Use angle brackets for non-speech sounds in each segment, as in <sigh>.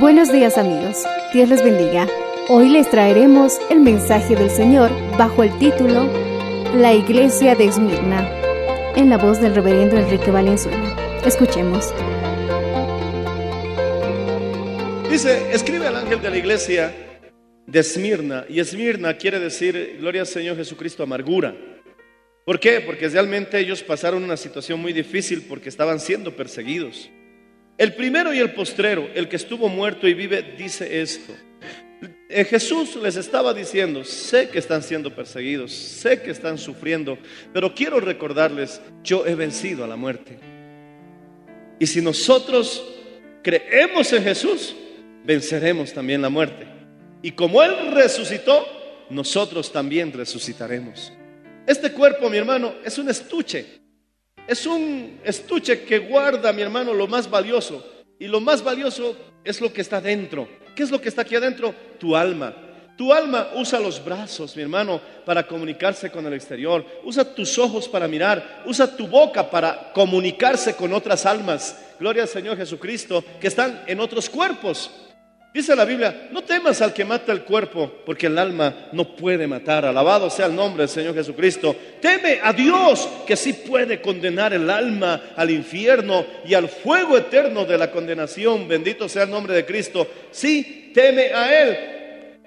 Buenos días amigos, Dios les bendiga. Hoy les traeremos el mensaje del Señor bajo el título La Iglesia de Esmirna, en la voz del reverendo Enrique Valenzuela. Escuchemos. Dice, escribe al ángel de la iglesia de Esmirna. Y Esmirna quiere decir, gloria al Señor Jesucristo, amargura. ¿Por qué? Porque realmente ellos pasaron una situación muy difícil porque estaban siendo perseguidos. El primero y el postrero, el que estuvo muerto y vive, dice esto. Eh, Jesús les estaba diciendo, sé que están siendo perseguidos, sé que están sufriendo, pero quiero recordarles, yo he vencido a la muerte. Y si nosotros creemos en Jesús, venceremos también la muerte. Y como Él resucitó, nosotros también resucitaremos. Este cuerpo, mi hermano, es un estuche. Es un estuche que guarda, mi hermano, lo más valioso. Y lo más valioso es lo que está dentro. ¿Qué es lo que está aquí adentro? Tu alma. Tu alma usa los brazos, mi hermano, para comunicarse con el exterior. Usa tus ojos para mirar. Usa tu boca para comunicarse con otras almas. Gloria al Señor Jesucristo, que están en otros cuerpos. Dice la Biblia, no temas al que mata el cuerpo, porque el alma no puede matar. Alabado sea el nombre del Señor Jesucristo. Teme a Dios, que sí puede condenar el alma al infierno y al fuego eterno de la condenación. Bendito sea el nombre de Cristo. Sí, teme a Él.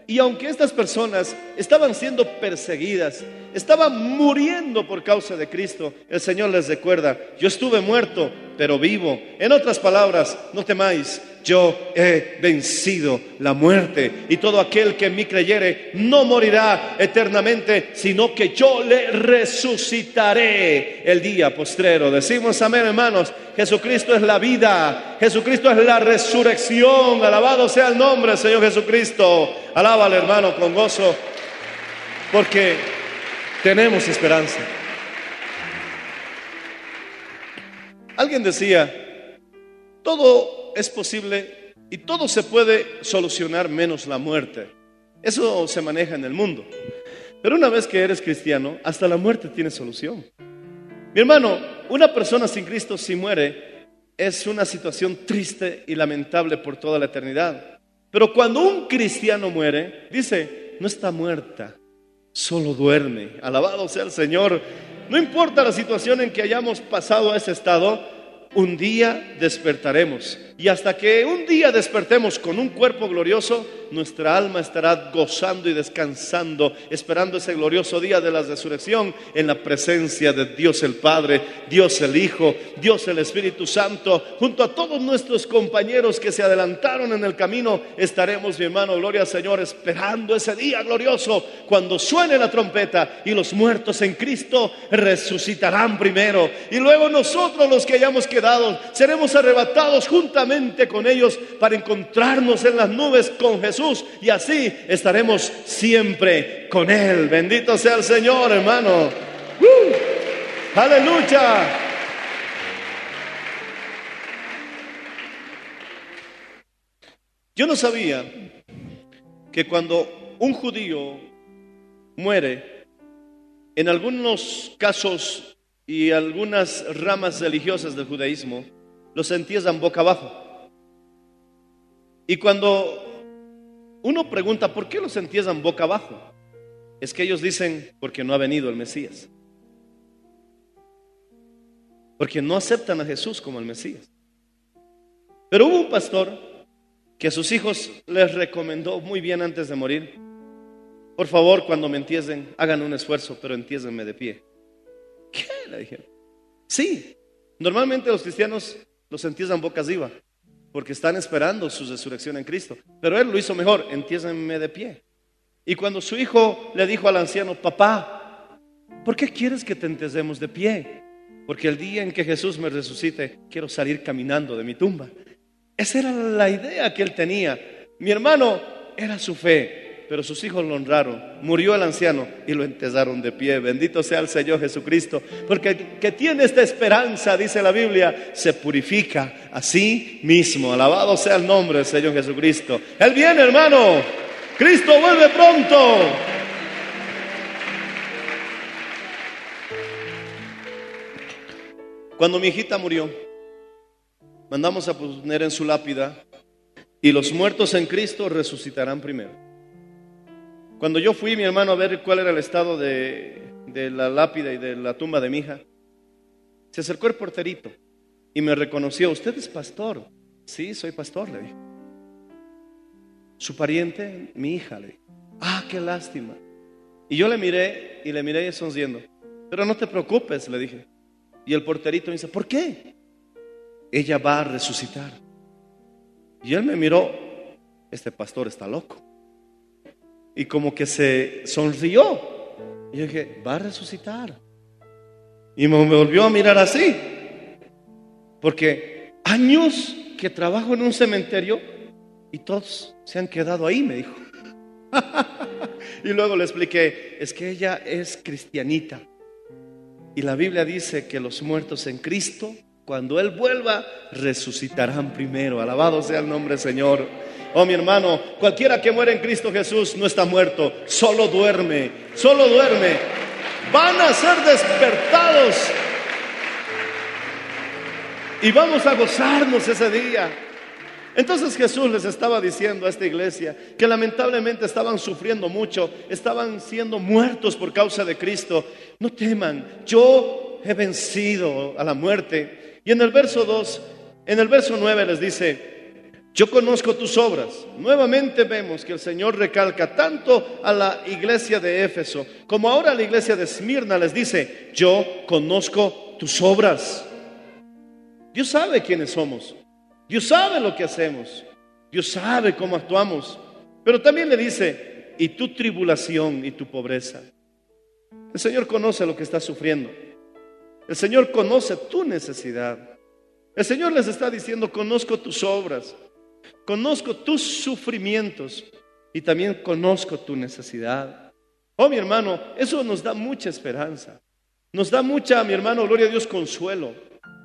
Y aunque estas personas estaban siendo perseguidas, estaban muriendo por causa de Cristo, el Señor les recuerda, yo estuve muerto, pero vivo. En otras palabras, no temáis, yo he vencido la muerte. Y todo aquel que en mí creyere no morirá eternamente, sino que yo le resucitaré el día postrero. Decimos amén, hermanos. Jesucristo es la vida, Jesucristo es la resurrección. Alabado sea el nombre Señor Jesucristo. Alábale, hermano, con gozo, porque tenemos esperanza. Alguien decía, todo es posible y todo se puede solucionar menos la muerte. Eso se maneja en el mundo. Pero una vez que eres cristiano, hasta la muerte tiene solución. Mi hermano, una persona sin Cristo si muere es una situación triste y lamentable por toda la eternidad. Pero cuando un cristiano muere, dice, no está muerta, solo duerme. Alabado sea el Señor. No importa la situación en que hayamos pasado a ese estado, un día despertaremos. Y hasta que un día despertemos con un cuerpo glorioso, nuestra alma estará gozando y descansando, esperando ese glorioso día de la resurrección en la presencia de Dios el Padre, Dios el Hijo, Dios el Espíritu Santo, junto a todos nuestros compañeros que se adelantaron en el camino, estaremos, mi hermano, gloria al Señor, esperando ese día glorioso cuando suene la trompeta y los muertos en Cristo resucitarán primero. Y luego nosotros los que hayamos quedado seremos arrebatados juntamente con ellos para encontrarnos en las nubes con Jesús y así estaremos siempre con Él. Bendito sea el Señor, hermano. Aleluya. Yo no sabía que cuando un judío muere, En algunos casos y algunas ramas religiosas del judaísmo los entierran boca abajo. Y cuando uno pregunta, ¿por qué los entierran boca abajo? Es que ellos dicen, porque no ha venido el Mesías. Porque no aceptan a Jesús como el Mesías. Pero hubo un pastor que a sus hijos les recomendó muy bien antes de morir, por favor, cuando me entiesen, hagan un esfuerzo, pero entiésenme de pie. ¿Qué? Le dijeron. Sí, normalmente los cristianos los entierran boca arriba, porque están esperando su resurrección en Cristo. Pero él lo hizo mejor, entiésenme de pie. Y cuando su hijo le dijo al anciano, papá, ¿por qué quieres que te entesemos de pie? Porque el día en que Jesús me resucite, quiero salir caminando de mi tumba. Esa era la idea que él tenía. Mi hermano era su fe, pero sus hijos lo honraron. Murió el anciano y lo enterraron de pie. Bendito sea el Señor Jesucristo, porque el que tiene esta esperanza, dice la Biblia, se purifica a sí mismo. Alabado sea el nombre del Señor Jesucristo. Él viene, hermano. Cristo vuelve pronto. Cuando mi hijita murió, mandamos a poner en su lápida, y los muertos en Cristo resucitarán primero. Cuando yo fui, mi hermano, a ver cuál era el estado de, de la lápida y de la tumba de mi hija, se acercó el porterito y me reconoció, usted es pastor. Sí, soy pastor, le dije. Su pariente, mi hija, le dije. Ah, qué lástima. Y yo le miré y le miré sonriendo. Pero no te preocupes, le dije. Y el porterito me dice, ¿por qué? Ella va a resucitar. Y él me miró, este pastor está loco. Y como que se sonrió. Y yo dije, va a resucitar. Y me volvió a mirar así. Porque años que trabajo en un cementerio y todos se han quedado ahí, me dijo. <laughs> y luego le expliqué, es que ella es cristianita. Y la Biblia dice que los muertos en Cristo, cuando Él vuelva, resucitarán primero. Alabado sea el nombre Señor. Oh mi hermano, cualquiera que muere en Cristo Jesús no está muerto, solo duerme, solo duerme. Van a ser despertados. Y vamos a gozarnos ese día. Entonces Jesús les estaba diciendo a esta iglesia que lamentablemente estaban sufriendo mucho, estaban siendo muertos por causa de Cristo. No teman, yo he vencido a la muerte. Y en el verso 2, en el verso 9 les dice, yo conozco tus obras. Nuevamente vemos que el Señor recalca tanto a la iglesia de Éfeso como ahora a la iglesia de Esmirna les dice, yo conozco tus obras. Dios sabe quiénes somos. Dios sabe lo que hacemos. Dios sabe cómo actuamos. Pero también le dice, y tu tribulación y tu pobreza. El Señor conoce lo que estás sufriendo. El Señor conoce tu necesidad. El Señor les está diciendo, conozco tus obras, conozco tus sufrimientos y también conozco tu necesidad. Oh, mi hermano, eso nos da mucha esperanza. Nos da mucha, mi hermano, gloria a Dios, consuelo.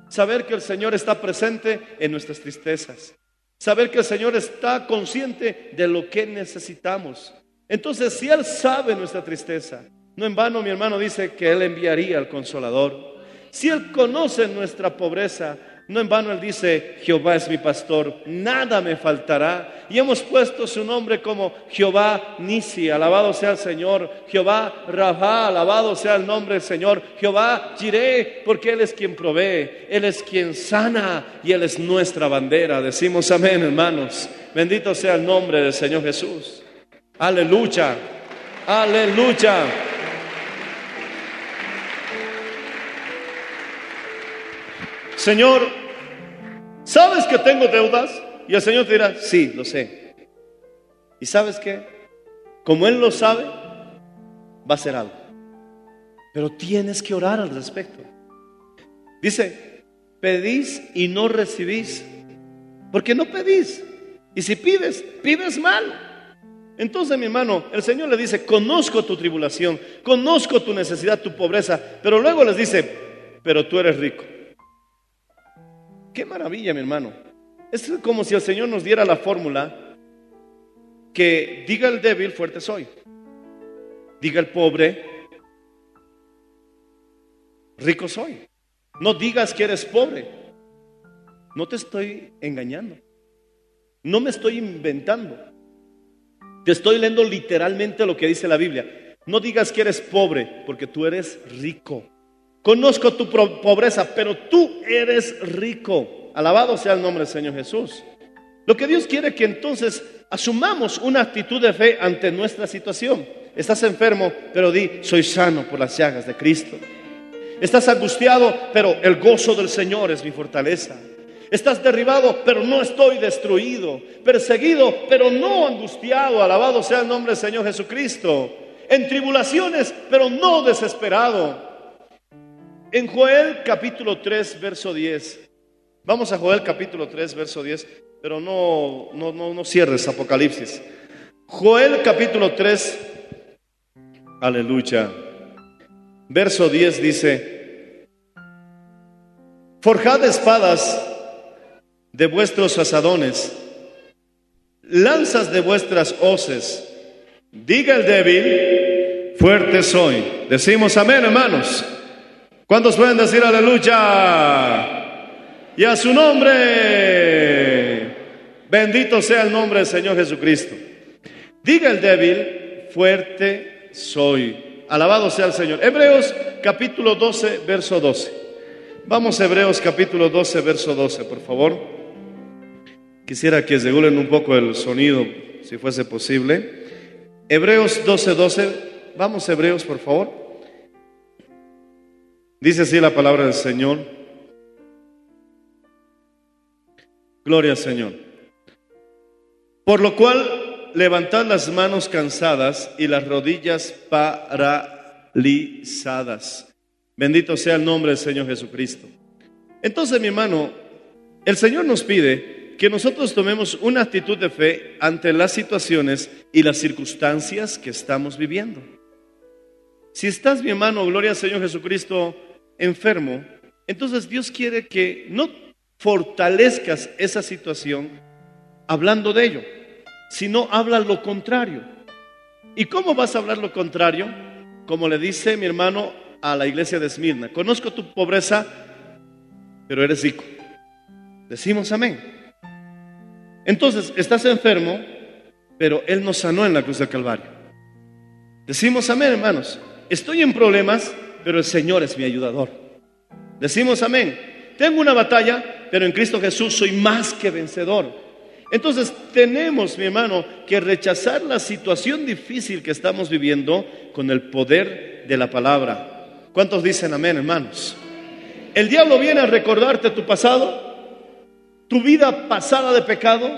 Saber que el Señor está presente en nuestras tristezas. Saber que el Señor está consciente de lo que necesitamos. Entonces, si Él sabe nuestra tristeza, no en vano mi hermano dice que Él enviaría al consolador. Si Él conoce nuestra pobreza, no en vano Él dice, Jehová es mi pastor, nada me faltará. Y hemos puesto su nombre como Jehová Nisi, alabado sea el Señor. Jehová Rabá, alabado sea el nombre del Señor. Jehová Jiré, porque Él es quien provee, Él es quien sana y Él es nuestra bandera. Decimos amén, hermanos. Bendito sea el nombre del Señor Jesús. Aleluya, aleluya. Señor, ¿sabes que tengo deudas? Y el Señor te dirá, sí, lo sé. ¿Y sabes qué? Como Él lo sabe, va a ser algo. Pero tienes que orar al respecto. Dice, pedís y no recibís. Porque no pedís. Y si pides, pides mal. Entonces, mi hermano, el Señor le dice, conozco tu tribulación, conozco tu necesidad, tu pobreza. Pero luego les dice, pero tú eres rico. Qué maravilla, mi hermano. Es como si el Señor nos diera la fórmula que diga el débil, fuerte soy. Diga el pobre, rico soy. No digas que eres pobre. No te estoy engañando. No me estoy inventando. Te estoy leyendo literalmente lo que dice la Biblia. No digas que eres pobre, porque tú eres rico. Conozco tu pobreza, pero tú eres rico. Alabado sea el nombre del Señor Jesús. Lo que Dios quiere que entonces asumamos una actitud de fe ante nuestra situación. Estás enfermo, pero di, soy sano por las llagas de Cristo. Estás angustiado, pero el gozo del Señor es mi fortaleza. Estás derribado, pero no estoy destruido. Perseguido, pero no angustiado. Alabado sea el nombre del Señor Jesucristo. En tribulaciones, pero no desesperado. En Joel capítulo 3, verso 10. Vamos a Joel capítulo 3, verso 10, pero no, no, no, cierres Apocalipsis. Joel capítulo 3, aleluya. Verso 10 dice, forjad espadas de vuestros asadones, lanzas de vuestras hoces. Diga el débil, fuerte soy. Decimos amén, hermanos. ¿Cuántos pueden decir aleluya? Y a su nombre, bendito sea el nombre del Señor Jesucristo. Diga el débil, fuerte soy. Alabado sea el Señor. Hebreos capítulo 12, verso 12. Vamos a Hebreos capítulo 12, verso 12, por favor. Quisiera que regulen un poco el sonido, si fuese posible. Hebreos 12, 12. Vamos Hebreos, por favor. Dice así la palabra del Señor. Gloria al Señor. Por lo cual, levantad las manos cansadas y las rodillas paralizadas. Bendito sea el nombre del Señor Jesucristo. Entonces, mi hermano, el Señor nos pide que nosotros tomemos una actitud de fe ante las situaciones y las circunstancias que estamos viviendo. Si estás, mi hermano, gloria al Señor Jesucristo, enfermo, entonces Dios quiere que no fortalezcas esa situación hablando de ello, sino habla lo contrario. ¿Y cómo vas a hablar lo contrario? Como le dice mi hermano a la iglesia de Esmirna, conozco tu pobreza, pero eres rico. Decimos amén. Entonces, estás enfermo, pero Él nos sanó en la cruz del Calvario. Decimos amén, hermanos. Estoy en problemas, pero el Señor es mi ayudador. Decimos amén. Tengo una batalla, pero en Cristo Jesús soy más que vencedor. Entonces tenemos, mi hermano, que rechazar la situación difícil que estamos viviendo con el poder de la palabra. ¿Cuántos dicen amén, hermanos? El diablo viene a recordarte tu pasado, tu vida pasada de pecado,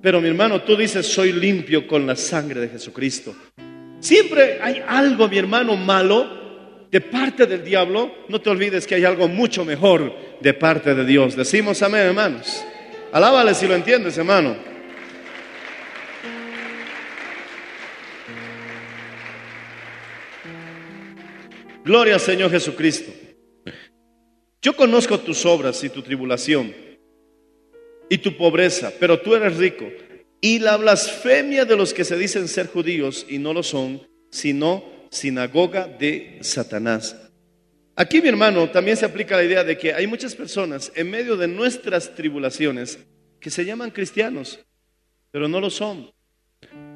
pero mi hermano, tú dices, soy limpio con la sangre de Jesucristo. Siempre hay algo, mi hermano, malo de parte del diablo. No te olvides que hay algo mucho mejor de parte de Dios. Decimos amén, hermanos. Alábale si lo entiendes, hermano. Gloria al Señor Jesucristo. Yo conozco tus obras y tu tribulación y tu pobreza, pero tú eres rico. Y la blasfemia de los que se dicen ser judíos y no lo son, sino sinagoga de Satanás. Aquí, mi hermano, también se aplica la idea de que hay muchas personas en medio de nuestras tribulaciones que se llaman cristianos, pero no lo son.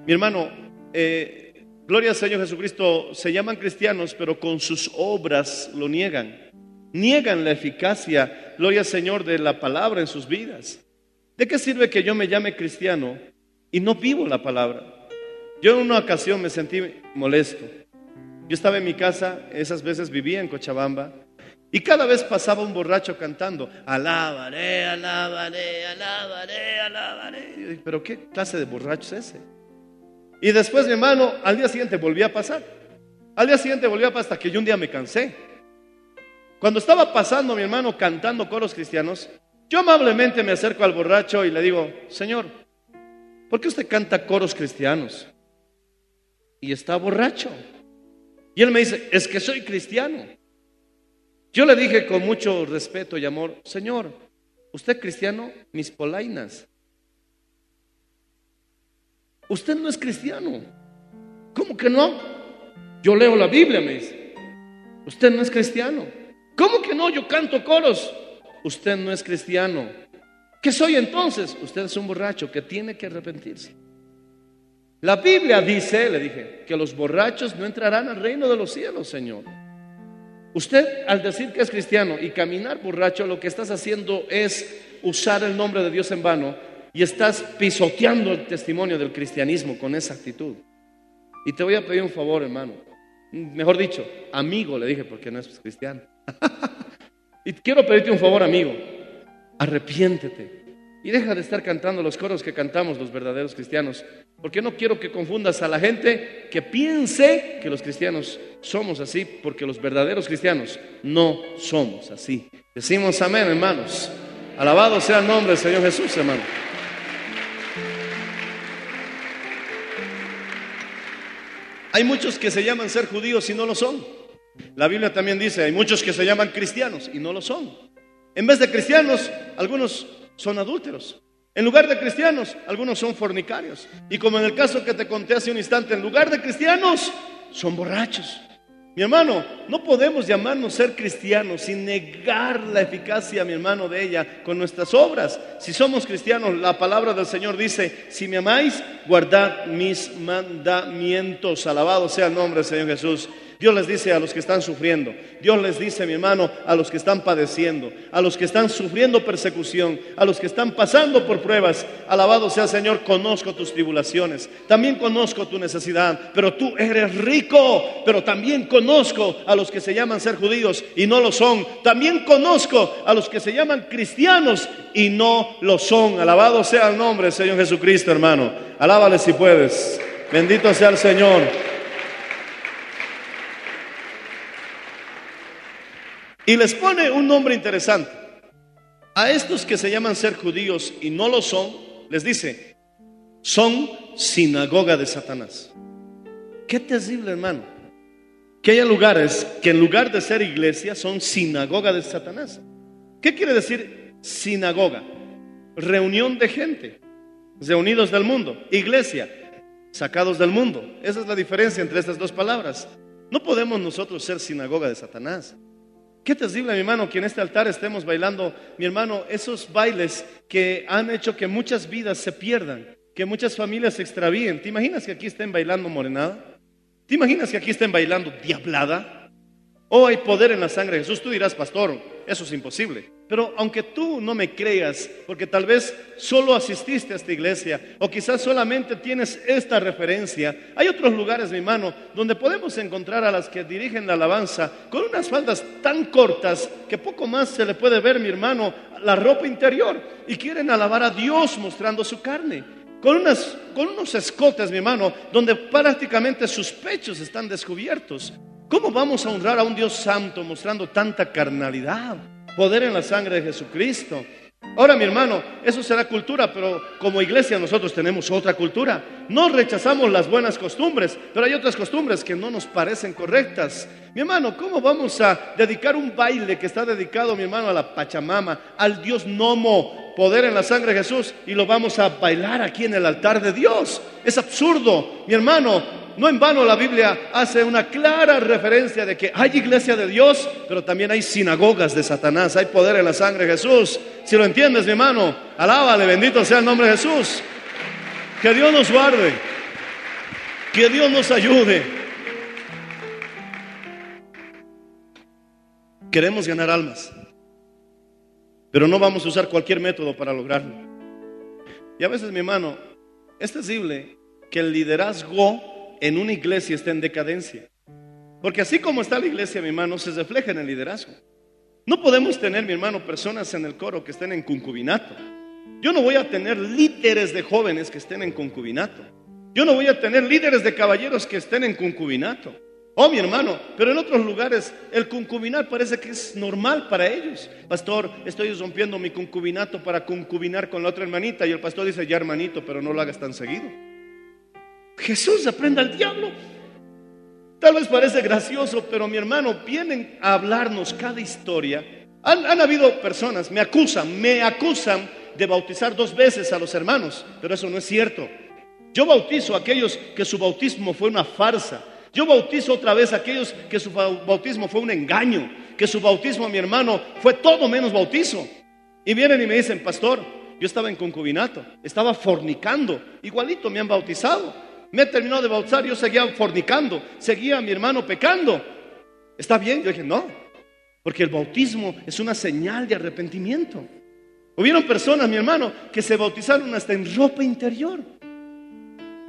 Mi hermano, eh, gloria al Señor Jesucristo, se llaman cristianos, pero con sus obras lo niegan. Niegan la eficacia, gloria al Señor, de la palabra en sus vidas. ¿De qué sirve que yo me llame cristiano y no vivo la palabra? Yo en una ocasión me sentí molesto. Yo estaba en mi casa, esas veces vivía en Cochabamba, y cada vez pasaba un borracho cantando, alabaré, alabaré, alabaré, alabaré. Pero ¿qué clase de borracho es ese? Y después, mi hermano, al día siguiente volvía a pasar. Al día siguiente volvía a pasar hasta que yo un día me cansé. Cuando estaba pasando, mi hermano, cantando coros cristianos, yo amablemente me acerco al borracho y le digo, Señor, ¿por qué usted canta coros cristianos? Y está borracho. Y él me dice, es que soy cristiano. Yo le dije con mucho respeto y amor, Señor, usted cristiano, mis polainas. Usted no es cristiano. ¿Cómo que no? Yo leo la Biblia, me dice. Usted no es cristiano. ¿Cómo que no? Yo canto coros. Usted no es cristiano. ¿Qué soy entonces? Usted es un borracho que tiene que arrepentirse. La Biblia dice, le dije, que los borrachos no entrarán al reino de los cielos, Señor. Usted al decir que es cristiano y caminar borracho, lo que estás haciendo es usar el nombre de Dios en vano y estás pisoteando el testimonio del cristianismo con esa actitud. Y te voy a pedir un favor, hermano. Mejor dicho, amigo, le dije, porque no es cristiano. <laughs> y quiero pedirte un favor, amigo. Arrepiéntete y deja de estar cantando los coros que cantamos los verdaderos cristianos, porque no quiero que confundas a la gente que piense que los cristianos somos así, porque los verdaderos cristianos no somos así. Decimos amén, hermanos. Alabado sea el nombre del Señor Jesús, hermano. Hay muchos que se llaman ser judíos y no lo son. La Biblia también dice, hay muchos que se llaman cristianos y no lo son. En vez de cristianos, algunos son adúlteros. En lugar de cristianos, algunos son fornicarios. Y como en el caso que te conté hace un instante, en lugar de cristianos, son borrachos. Mi hermano, no podemos llamarnos ser cristianos sin negar la eficacia, mi hermano, de ella con nuestras obras. Si somos cristianos, la palabra del Señor dice, si me amáis, guardad mis mandamientos. Alabado sea el nombre del Señor Jesús. Dios les dice a los que están sufriendo, Dios les dice, mi hermano, a los que están padeciendo, a los que están sufriendo persecución, a los que están pasando por pruebas. Alabado sea Señor, conozco tus tribulaciones, también conozco tu necesidad, pero tú eres rico, pero también conozco a los que se llaman ser judíos y no lo son. También conozco a los que se llaman cristianos y no lo son. Alabado sea el nombre del Señor Jesucristo, hermano. Alábale si puedes. Bendito sea el Señor. Y les pone un nombre interesante. A estos que se llaman ser judíos y no lo son, les dice, son sinagoga de Satanás. Qué terrible, hermano. Que haya lugares que en lugar de ser iglesia son sinagoga de Satanás. ¿Qué quiere decir sinagoga? Reunión de gente, reunidos del mundo. Iglesia, sacados del mundo. Esa es la diferencia entre estas dos palabras. No podemos nosotros ser sinagoga de Satanás. Qué terrible, mi hermano, que en este altar estemos bailando, mi hermano, esos bailes que han hecho que muchas vidas se pierdan, que muchas familias se extravíen. ¿Te imaginas que aquí estén bailando morenada? ¿Te imaginas que aquí estén bailando diablada? ¿O hay poder en la sangre de Jesús? Tú dirás, pastor, eso es imposible. Pero aunque tú no me creas, porque tal vez solo asististe a esta iglesia o quizás solamente tienes esta referencia, hay otros lugares, mi hermano, donde podemos encontrar a las que dirigen la alabanza con unas faldas tan cortas que poco más se le puede ver, mi hermano, la ropa interior y quieren alabar a Dios mostrando su carne. Con, unas, con unos escotes, mi hermano, donde prácticamente sus pechos están descubiertos. ¿Cómo vamos a honrar a un Dios santo mostrando tanta carnalidad? Poder en la sangre de Jesucristo. Ahora, mi hermano, eso será cultura, pero como iglesia nosotros tenemos otra cultura. No rechazamos las buenas costumbres, pero hay otras costumbres que no nos parecen correctas. Mi hermano, ¿cómo vamos a dedicar un baile que está dedicado, mi hermano, a la Pachamama, al Dios Nomo, poder en la sangre de Jesús, y lo vamos a bailar aquí en el altar de Dios? Es absurdo, mi hermano. No en vano la Biblia hace una clara referencia de que hay iglesia de Dios, pero también hay sinagogas de Satanás, hay poder en la sangre de Jesús. Si lo entiendes, mi hermano, alábale, bendito sea el nombre de Jesús. Que Dios nos guarde, que Dios nos ayude. Queremos ganar almas, pero no vamos a usar cualquier método para lograrlo. Y a veces, mi hermano, es terrible que el liderazgo en una iglesia está en decadencia. Porque así como está la iglesia, mi hermano, se refleja en el liderazgo. No podemos tener, mi hermano, personas en el coro que estén en concubinato. Yo no voy a tener líderes de jóvenes que estén en concubinato. Yo no voy a tener líderes de caballeros que estén en concubinato. Oh, mi hermano, pero en otros lugares el concubinar parece que es normal para ellos. Pastor, estoy rompiendo mi concubinato para concubinar con la otra hermanita. Y el pastor dice, ya hermanito, pero no lo hagas tan seguido. Jesús aprenda al diablo. Tal vez parece gracioso, pero mi hermano, vienen a hablarnos cada historia. Han, han, habido personas, me acusan, me acusan de bautizar dos veces a los hermanos, pero eso no es cierto. Yo bautizo a aquellos que su bautismo fue una farsa. Yo bautizo otra vez a aquellos que su bau- bautismo fue un engaño, que su bautismo, mi hermano, fue todo menos bautizo. Y vienen y me dicen, pastor, yo estaba en concubinato, estaba fornicando, igualito me han bautizado. Me he terminado de bautizar, yo seguía fornicando, seguía mi hermano pecando. ¿Está bien? Yo dije, no, porque el bautismo es una señal de arrepentimiento. Hubieron personas, mi hermano, que se bautizaron hasta en ropa interior.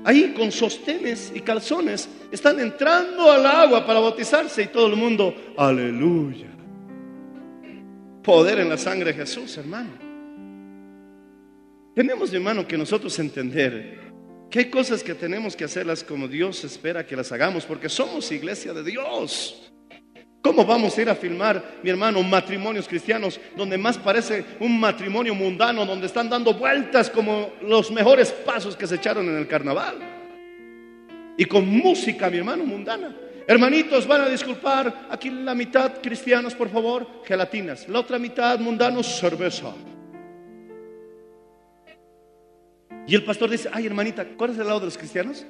Ahí con sostenes y calzones están entrando al agua para bautizarse y todo el mundo, aleluya. Poder en la sangre de Jesús, hermano. Tenemos, mi hermano, que nosotros entender que hay cosas que tenemos que hacerlas como Dios espera que las hagamos, porque somos iglesia de Dios. ¿Cómo vamos a ir a filmar, mi hermano, matrimonios cristianos donde más parece un matrimonio mundano, donde están dando vueltas como los mejores pasos que se echaron en el carnaval? Y con música, mi hermano, mundana. Hermanitos, van a disculpar, aquí la mitad cristianos, por favor, gelatinas. La otra mitad mundanos, cerveza. Y el pastor dice, ay hermanita, ¿cuál es el lado de los cristianos?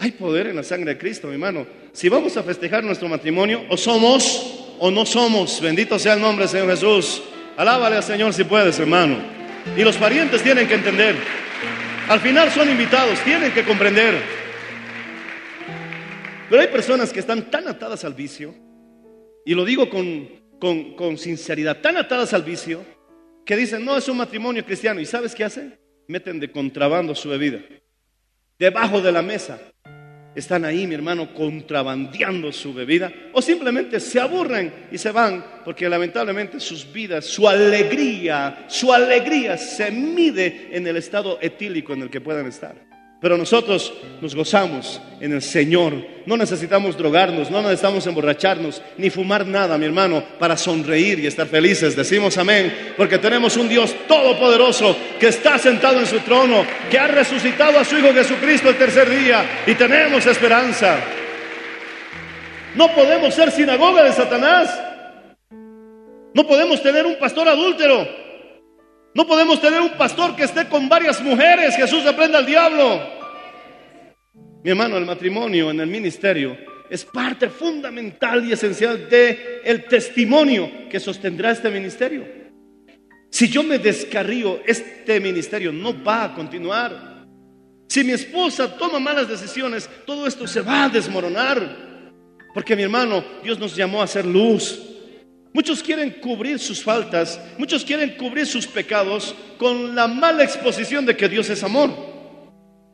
Hay poder en la sangre de Cristo, mi hermano. Si vamos a festejar nuestro matrimonio, o somos o no somos. Bendito sea el nombre del Señor Jesús. Alábale al Señor si puedes, hermano. Y los parientes tienen que entender. Al final son invitados, tienen que comprender. Pero hay personas que están tan atadas al vicio, y lo digo con, con, con sinceridad, tan atadas al vicio, que dicen, no, es un matrimonio cristiano. ¿Y sabes qué hacen? Meten de contrabando su bebida. Debajo de la mesa. Están ahí, mi hermano, contrabandeando su bebida. O simplemente se aburren y se van porque lamentablemente sus vidas, su alegría, su alegría se mide en el estado etílico en el que puedan estar. Pero nosotros nos gozamos en el Señor. No necesitamos drogarnos, no necesitamos emborracharnos, ni fumar nada, mi hermano, para sonreír y estar felices. Decimos amén, porque tenemos un Dios todopoderoso que está sentado en su trono, que ha resucitado a su Hijo Jesucristo el tercer día y tenemos esperanza. No podemos ser sinagoga de Satanás. No podemos tener un pastor adúltero. No podemos tener un pastor que esté con varias mujeres. Jesús reprenda al diablo. Mi hermano, el matrimonio en el ministerio es parte fundamental y esencial de el testimonio que sostendrá este ministerio. Si yo me descarrío, este ministerio no va a continuar. Si mi esposa toma malas decisiones, todo esto se va a desmoronar. Porque mi hermano, Dios nos llamó a ser luz. Muchos quieren cubrir sus faltas, muchos quieren cubrir sus pecados con la mala exposición de que Dios es amor.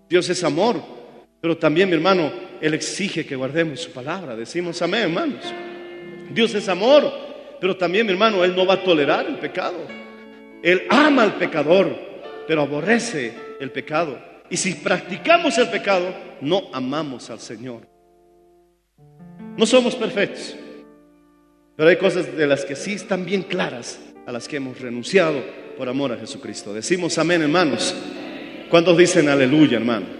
Dios es amor, pero también mi hermano, Él exige que guardemos su palabra. Decimos amén, hermanos. Dios es amor, pero también mi hermano, Él no va a tolerar el pecado. Él ama al pecador, pero aborrece el pecado. Y si practicamos el pecado, no amamos al Señor. No somos perfectos. Pero hay cosas de las que sí están bien claras, a las que hemos renunciado por amor a Jesucristo. Decimos amén, hermanos. ¿Cuántos dicen aleluya, hermano?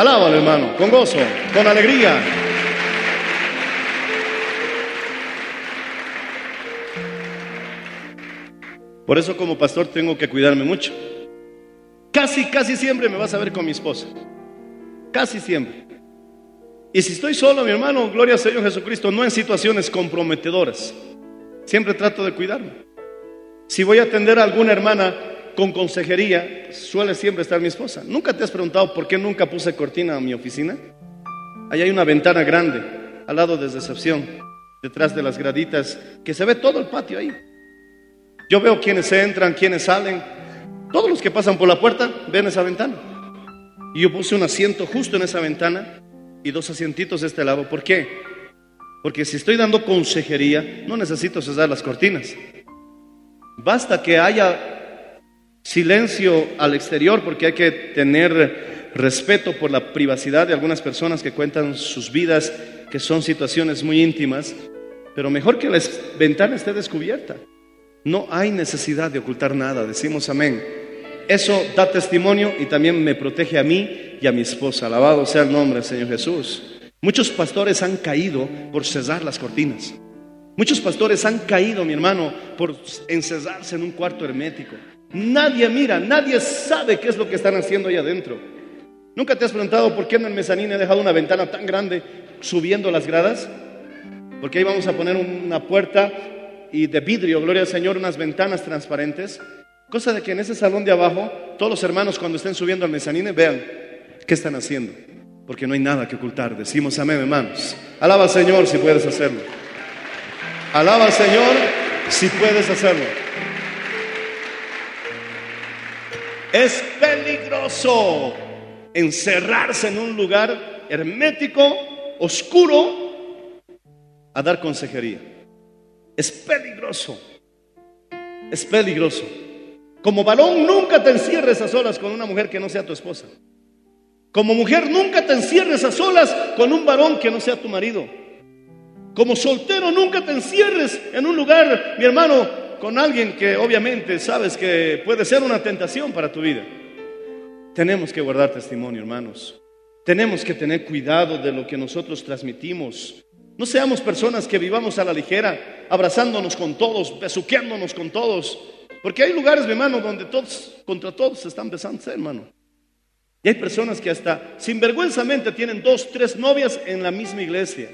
Alábalo, hermano, con gozo, con alegría. Por eso como pastor tengo que cuidarme mucho. Casi, casi siempre me vas a ver con mi esposa. Casi siempre. Y si estoy solo, mi hermano, gloria al Señor Jesucristo, no en situaciones comprometedoras. Siempre trato de cuidarme. Si voy a atender a alguna hermana con consejería, suele siempre estar mi esposa. ¿Nunca te has preguntado por qué nunca puse cortina a mi oficina? Ahí hay una ventana grande, al lado de recepción, detrás de las graditas, que se ve todo el patio ahí. Yo veo quienes entran, quienes salen. Todos los que pasan por la puerta ven esa ventana. Y yo puse un asiento justo en esa ventana y dos asientitos de este lado. ¿Por qué? Porque si estoy dando consejería, no necesito cesar las cortinas. Basta que haya silencio al exterior porque hay que tener respeto por la privacidad de algunas personas que cuentan sus vidas, que son situaciones muy íntimas, pero mejor que la ventana esté descubierta. No hay necesidad de ocultar nada, decimos amén. Eso da testimonio y también me protege a mí y a mi esposa. Alabado sea el nombre Señor Jesús. Muchos pastores han caído por cesar las cortinas. Muchos pastores han caído, mi hermano, por encesarse en un cuarto hermético. Nadie mira, nadie sabe qué es lo que están haciendo ahí adentro. ¿Nunca te has preguntado por qué en el mezanín he dejado una ventana tan grande subiendo las gradas? Porque ahí vamos a poner una puerta y de vidrio, gloria al Señor, unas ventanas transparentes. Cosa de que en ese salón de abajo, todos los hermanos cuando estén subiendo al mezanín vean qué están haciendo. Porque no hay nada que ocultar. Decimos amén, hermanos. Alaba al Señor si puedes hacerlo. Alaba al Señor si puedes hacerlo. Es peligroso encerrarse en un lugar hermético, oscuro, a dar consejería. Es peligroso. Es peligroso. Como varón nunca te encierres a solas con una mujer que no sea tu esposa. Como mujer nunca te encierres a solas con un varón que no sea tu marido. Como soltero nunca te encierres en un lugar, mi hermano, con alguien que obviamente sabes que puede ser una tentación para tu vida. Tenemos que guardar testimonio, hermanos. Tenemos que tener cuidado de lo que nosotros transmitimos. No seamos personas que vivamos a la ligera, abrazándonos con todos, besuqueándonos con todos. Porque hay lugares, mi hermano, donde todos contra todos se están besando, hermano. Y hay personas que hasta sinvergüenzamente tienen dos, tres novias en la misma iglesia.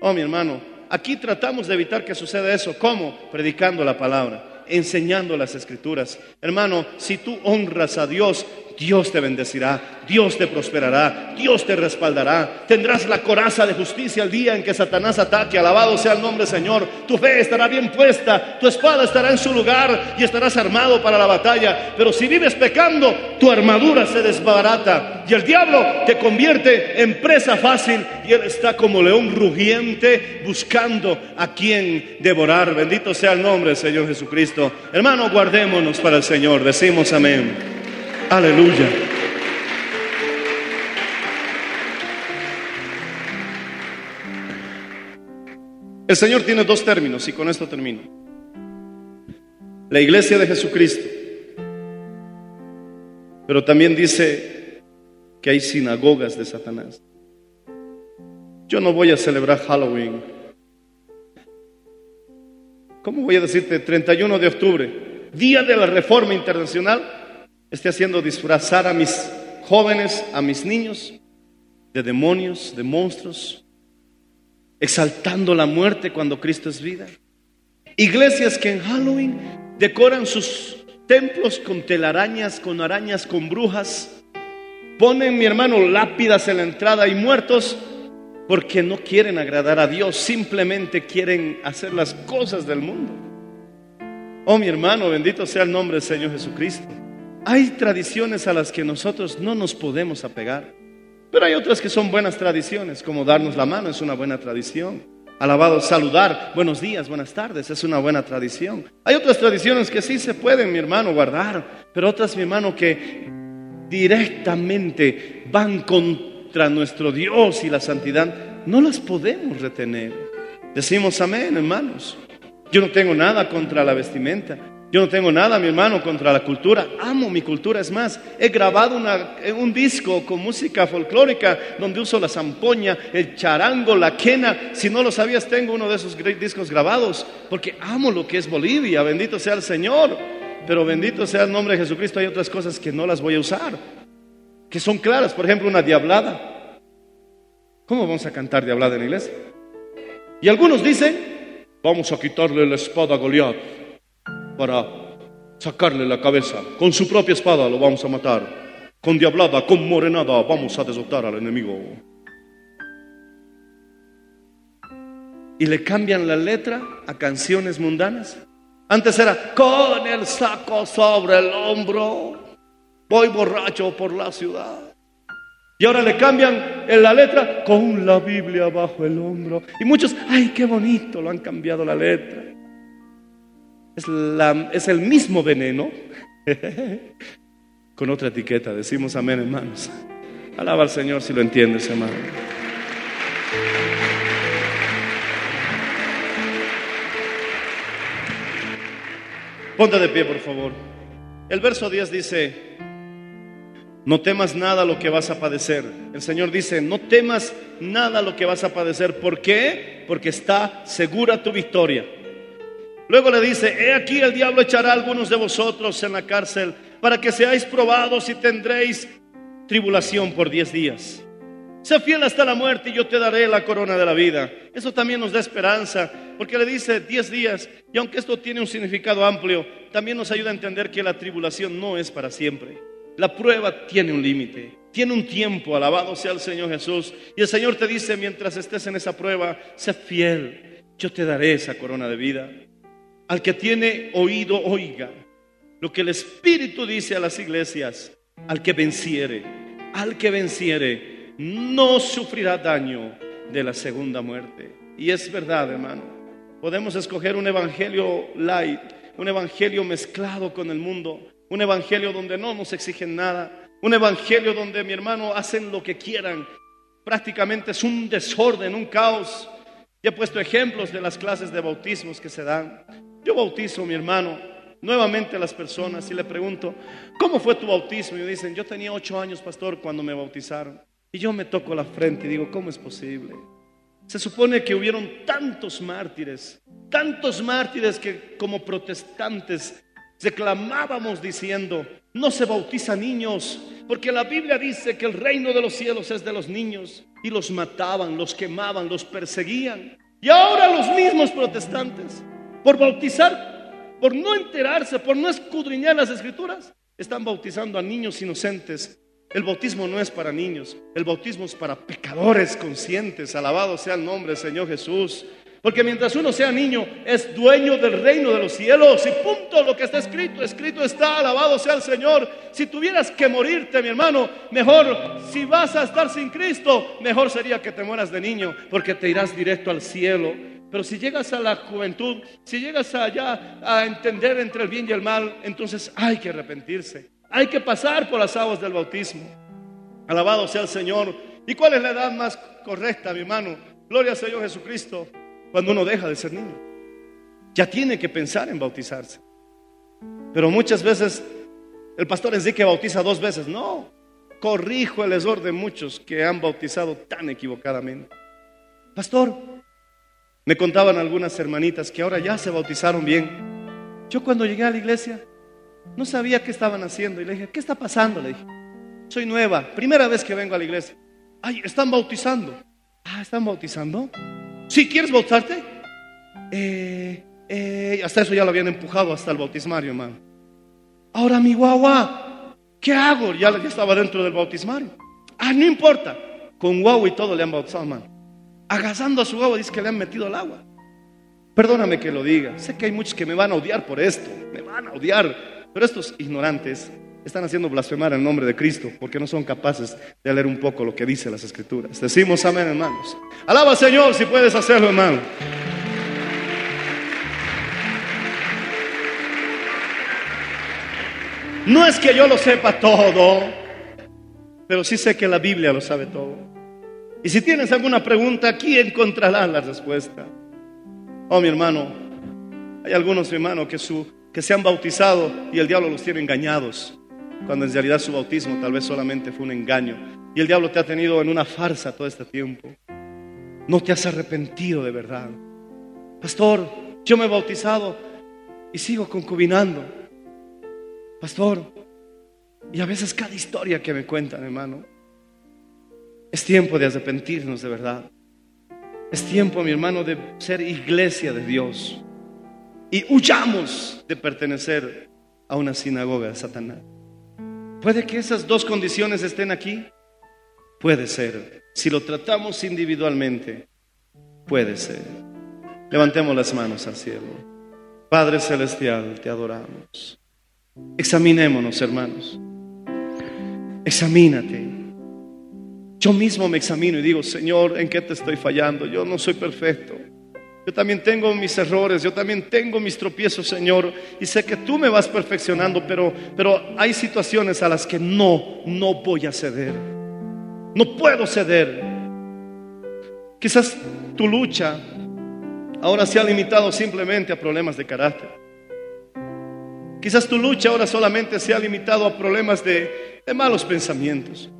Oh, mi hermano, aquí tratamos de evitar que suceda eso. ¿Cómo? Predicando la palabra, enseñando las escrituras. Hermano, si tú honras a Dios, Dios te bendecirá, Dios te prosperará, Dios te respaldará. Tendrás la coraza de justicia el día en que Satanás ataque. Alabado sea el nombre Señor. Tu fe estará bien puesta, tu espada estará en su lugar y estarás armado para la batalla. Pero si vives pecando, tu armadura se desbarata y el diablo te convierte en presa fácil y él está como león rugiente buscando a quien devorar. Bendito sea el nombre Señor Jesucristo. Hermano, guardémonos para el Señor. Decimos amén. Aleluya. El Señor tiene dos términos y con esto termino. La iglesia de Jesucristo. Pero también dice que hay sinagogas de Satanás. Yo no voy a celebrar Halloween. ¿Cómo voy a decirte 31 de octubre, día de la Reforma Internacional? Esté haciendo disfrazar a mis jóvenes, a mis niños, de demonios, de monstruos, exaltando la muerte cuando Cristo es vida. Iglesias que en Halloween decoran sus templos con telarañas, con arañas, con brujas. Ponen, mi hermano, lápidas en la entrada y muertos porque no quieren agradar a Dios, simplemente quieren hacer las cosas del mundo. Oh, mi hermano, bendito sea el nombre del Señor Jesucristo. Hay tradiciones a las que nosotros no nos podemos apegar, pero hay otras que son buenas tradiciones, como darnos la mano es una buena tradición. Alabado, saludar, buenos días, buenas tardes, es una buena tradición. Hay otras tradiciones que sí se pueden, mi hermano, guardar, pero otras, mi hermano, que directamente van contra nuestro Dios y la santidad, no las podemos retener. Decimos amén, hermanos. Yo no tengo nada contra la vestimenta. Yo no tengo nada, mi hermano, contra la cultura. Amo mi cultura. Es más, he grabado un disco con música folclórica donde uso la zampoña, el charango, la quena. Si no lo sabías, tengo uno de esos discos grabados porque amo lo que es Bolivia. Bendito sea el Señor. Pero bendito sea el nombre de Jesucristo. Hay otras cosas que no las voy a usar, que son claras. Por ejemplo, una diablada. ¿Cómo vamos a cantar diablada en la iglesia? Y algunos dicen, vamos a quitarle la espada a Goliat para sacarle la cabeza. Con su propia espada lo vamos a matar. Con diablada, con morenada, vamos a desotar al enemigo. Y le cambian la letra a canciones mundanas. Antes era con el saco sobre el hombro, voy borracho por la ciudad. Y ahora le cambian en la letra con la Biblia bajo el hombro. Y muchos, ay, qué bonito, lo han cambiado la letra es, el mismo veneno <laughs> con otra etiqueta. Decimos amén, hermanos. Alaba al Señor si lo entiendes, hermano. Ponte de pie, por favor. El verso 10 dice, no temas nada lo que vas a padecer. El Señor dice, no temas nada lo que vas a padecer. ¿Por qué? Porque está segura tu victoria. Luego le dice, he aquí el diablo echará a algunos de vosotros en la cárcel para que seáis probados y tendréis tribulación por diez días. Sé fiel hasta la muerte y yo te daré la corona de la vida. Eso también nos da esperanza, porque le dice diez días, y aunque esto tiene un significado amplio, también nos ayuda a entender que la tribulación no es para siempre. La prueba tiene un límite, tiene un tiempo, alabado sea el Señor Jesús. Y el Señor te dice, mientras estés en esa prueba, sé fiel, yo te daré esa corona de vida. Al que tiene oído, oiga lo que el Espíritu dice a las iglesias, al que venciere, al que venciere no sufrirá daño de la segunda muerte. Y es verdad, hermano. Podemos escoger un evangelio light, un evangelio mezclado con el mundo, un evangelio donde no nos exigen nada, un evangelio donde mi hermano hacen lo que quieran. Prácticamente es un desorden, un caos. Ya he puesto ejemplos de las clases de bautismos que se dan. Yo bautizo, mi hermano, nuevamente a las personas y le pregunto, ¿cómo fue tu bautismo? Y me dicen, yo tenía ocho años, pastor, cuando me bautizaron. Y yo me toco la frente y digo, ¿cómo es posible? Se supone que hubieron tantos mártires, tantos mártires que como protestantes reclamábamos diciendo, no se bautiza niños, porque la Biblia dice que el reino de los cielos es de los niños, y los mataban, los quemaban, los perseguían. Y ahora los mismos protestantes, por bautizar, por no enterarse, por no escudriñar las escrituras, están bautizando a niños inocentes el bautismo no es para niños, el bautismo es para pecadores conscientes. Alabado sea el nombre del Señor Jesús. Porque mientras uno sea niño, es dueño del reino de los cielos. Y punto lo que está escrito, escrito está, alabado sea el Señor. Si tuvieras que morirte, mi hermano, mejor, si vas a estar sin Cristo, mejor sería que te mueras de niño, porque te irás directo al cielo. Pero si llegas a la juventud, si llegas allá a entender entre el bien y el mal, entonces hay que arrepentirse. Hay que pasar por las aguas del bautismo. Alabado sea el Señor. ¿Y cuál es la edad más correcta, mi hermano? Gloria al Señor Jesucristo. Cuando uno deja de ser niño. Ya tiene que pensar en bautizarse. Pero muchas veces el pastor Enrique bautiza dos veces. No, corrijo el error de muchos que han bautizado tan equivocadamente. Pastor, me contaban algunas hermanitas que ahora ya se bautizaron bien. Yo cuando llegué a la iglesia no sabía qué estaban haciendo. Y le dije, ¿qué está pasando? Le dije, soy nueva, primera vez que vengo a la iglesia. Ay, están bautizando. Ah, ¿están bautizando? ¿Sí quieres bautizarte? Eh, eh, hasta eso ya lo habían empujado hasta el bautismario, hermano. Ahora mi guagua, ¿qué hago? Ya, ya estaba dentro del bautismario. Ah, no importa. Con guagua y todo le han bautizado, hermano. Agazando a su guagua dice que le han metido al agua. Perdóname que lo diga. Sé que hay muchos que me van a odiar por esto. Me van a odiar. Pero estos ignorantes están haciendo blasfemar el nombre de Cristo porque no son capaces de leer un poco lo que dice las Escrituras. Decimos amén, hermanos. Alaba Señor si puedes hacerlo, hermano. No es que yo lo sepa todo, pero sí sé que la Biblia lo sabe todo. Y si tienes alguna pregunta, aquí encontrarás la respuesta. Oh, mi hermano, hay algunos, mi hermano, que que se han bautizado y el diablo los tiene engañados, cuando en realidad su bautismo tal vez solamente fue un engaño. Y el diablo te ha tenido en una farsa todo este tiempo. No te has arrepentido de verdad. Pastor, yo me he bautizado y sigo concubinando. Pastor, y a veces cada historia que me cuentan, hermano, es tiempo de arrepentirnos de verdad. Es tiempo, mi hermano, de ser iglesia de Dios y huyamos de pertenecer a una sinagoga de Satanás. ¿Puede que esas dos condiciones estén aquí? Puede ser. Si lo tratamos individualmente, puede ser. Levantemos las manos al cielo. Padre Celestial, te adoramos. Examinémonos, hermanos. Examínate. Yo mismo me examino y digo, Señor, ¿en qué te estoy fallando? Yo no soy perfecto. Yo también tengo mis errores, yo también tengo mis tropiezos, Señor, y sé que tú me vas perfeccionando, pero, pero hay situaciones a las que no, no voy a ceder. No puedo ceder. Quizás tu lucha ahora se ha limitado simplemente a problemas de carácter. Quizás tu lucha ahora solamente se ha limitado a problemas de, de malos pensamientos.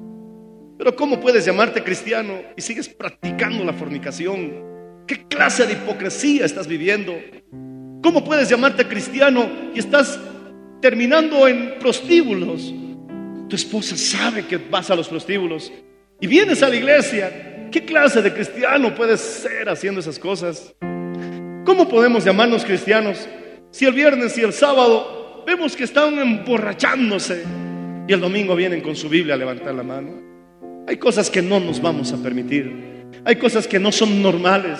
Pero ¿cómo puedes llamarte cristiano y sigues practicando la fornicación? ¿Qué clase de hipocresía estás viviendo? ¿Cómo puedes llamarte cristiano y estás terminando en prostíbulos? Tu esposa sabe que vas a los prostíbulos y vienes a la iglesia. ¿Qué clase de cristiano puedes ser haciendo esas cosas? ¿Cómo podemos llamarnos cristianos si el viernes y el sábado vemos que están emborrachándose y el domingo vienen con su Biblia a levantar la mano? Hay cosas que no nos vamos a permitir. Hay cosas que no son normales.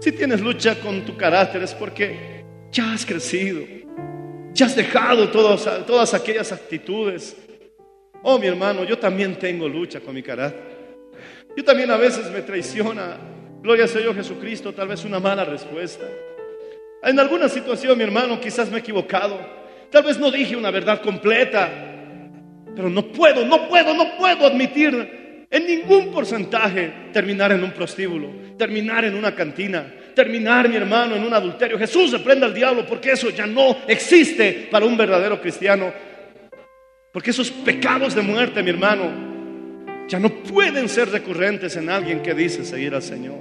Si tienes lucha con tu carácter es porque ya has crecido. Ya has dejado todas, todas aquellas actitudes. Oh, mi hermano, yo también tengo lucha con mi carácter. Yo también a veces me traiciona, gloria al Señor Jesucristo, tal vez una mala respuesta. En alguna situación, mi hermano, quizás me he equivocado. Tal vez no dije una verdad completa. Pero no puedo, no puedo, no puedo admitir en ningún porcentaje terminar en un prostíbulo, terminar en una cantina, terminar, mi hermano, en un adulterio. Jesús reprenda al diablo porque eso ya no existe para un verdadero cristiano. Porque esos pecados de muerte, mi hermano, ya no pueden ser recurrentes en alguien que dice seguir al Señor.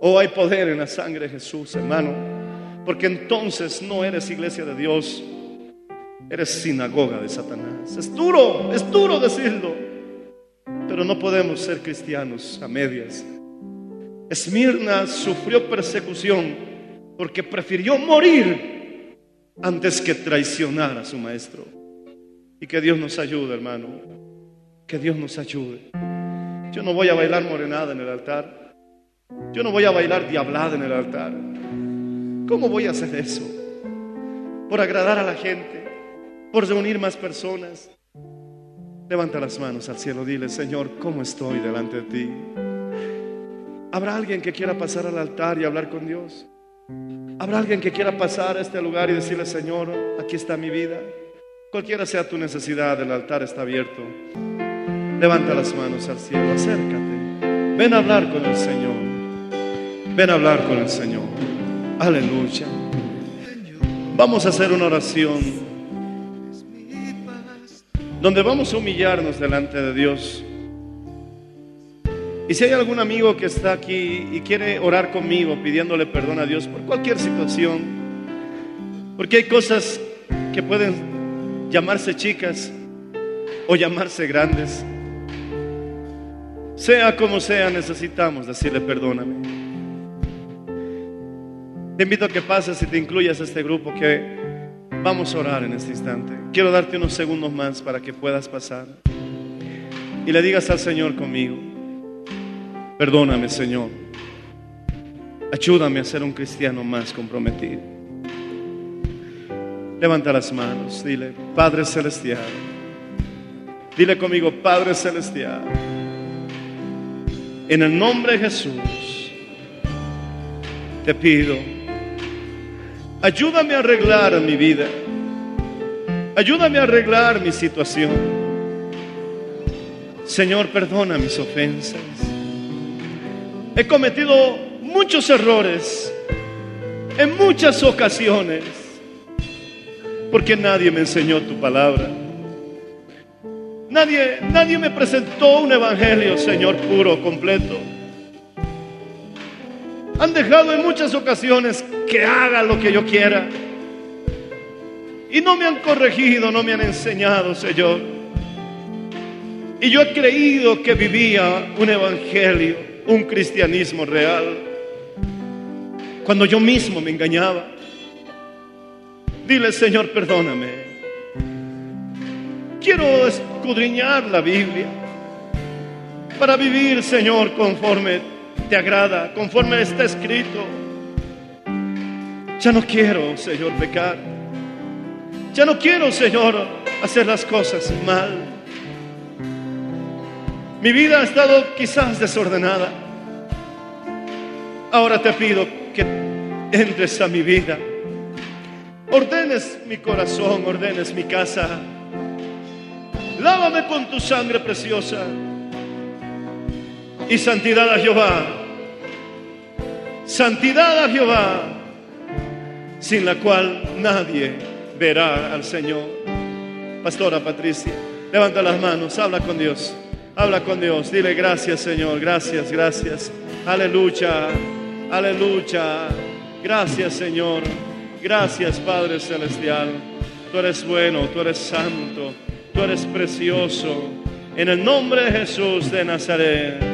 Oh, hay poder en la sangre de Jesús, hermano. Porque entonces no eres iglesia de Dios, eres sinagoga de Satanás. Es duro, es duro decirlo, pero no podemos ser cristianos a medias. Esmirna sufrió persecución porque prefirió morir antes que traicionar a su maestro. Y que Dios nos ayude, hermano. Que Dios nos ayude. Yo no voy a bailar morenada en el altar. Yo no voy a bailar diablada en el altar. ¿Cómo voy a hacer eso? Por agradar a la gente, por reunir más personas. Levanta las manos al cielo, dile, Señor, ¿cómo estoy delante de ti? ¿Habrá alguien que quiera pasar al altar y hablar con Dios? ¿Habrá alguien que quiera pasar a este lugar y decirle, Señor, aquí está mi vida? Cualquiera sea tu necesidad, el altar está abierto. Levanta las manos al cielo, acércate. Ven a hablar con el Señor. Ven a hablar con el Señor. Aleluya. Vamos a hacer una oración donde vamos a humillarnos delante de Dios. Y si hay algún amigo que está aquí y quiere orar conmigo pidiéndole perdón a Dios por cualquier situación, porque hay cosas que pueden llamarse chicas o llamarse grandes, sea como sea, necesitamos decirle perdóname. Te invito a que pases y te incluyas a este grupo que vamos a orar en este instante. Quiero darte unos segundos más para que puedas pasar y le digas al Señor conmigo. Perdóname, Señor. Ayúdame a ser un cristiano más comprometido. Levanta las manos, dile, Padre Celestial. Dile conmigo, Padre Celestial. En el nombre de Jesús, te pido, ayúdame a arreglar mi vida. Ayúdame a arreglar mi situación. Señor, perdona mis ofensas. He cometido muchos errores en muchas ocasiones porque nadie me enseñó tu palabra. Nadie, nadie me presentó un evangelio, Señor, puro, completo. Han dejado en muchas ocasiones que haga lo que yo quiera. Y no me han corregido, no me han enseñado, Señor. Y yo he creído que vivía un evangelio un cristianismo real. Cuando yo mismo me engañaba. Dile, Señor, perdóname. Quiero escudriñar la Biblia para vivir, Señor, conforme te agrada, conforme está escrito. Ya no quiero, Señor, pecar. Ya no quiero, Señor, hacer las cosas mal. Mi vida ha estado quizás desordenada. Ahora te pido que entres a mi vida. Ordenes mi corazón, ordenes mi casa. Lávame con tu sangre preciosa. Y santidad a Jehová. Santidad a Jehová, sin la cual nadie verá al Señor. Pastora Patricia, levanta las manos, habla con Dios. Habla con Dios, dile gracias Señor, gracias, gracias. Aleluya, aleluya. Gracias Señor, gracias Padre Celestial. Tú eres bueno, tú eres santo. Tú eres precioso. En el nombre de Jesús de Nazaret.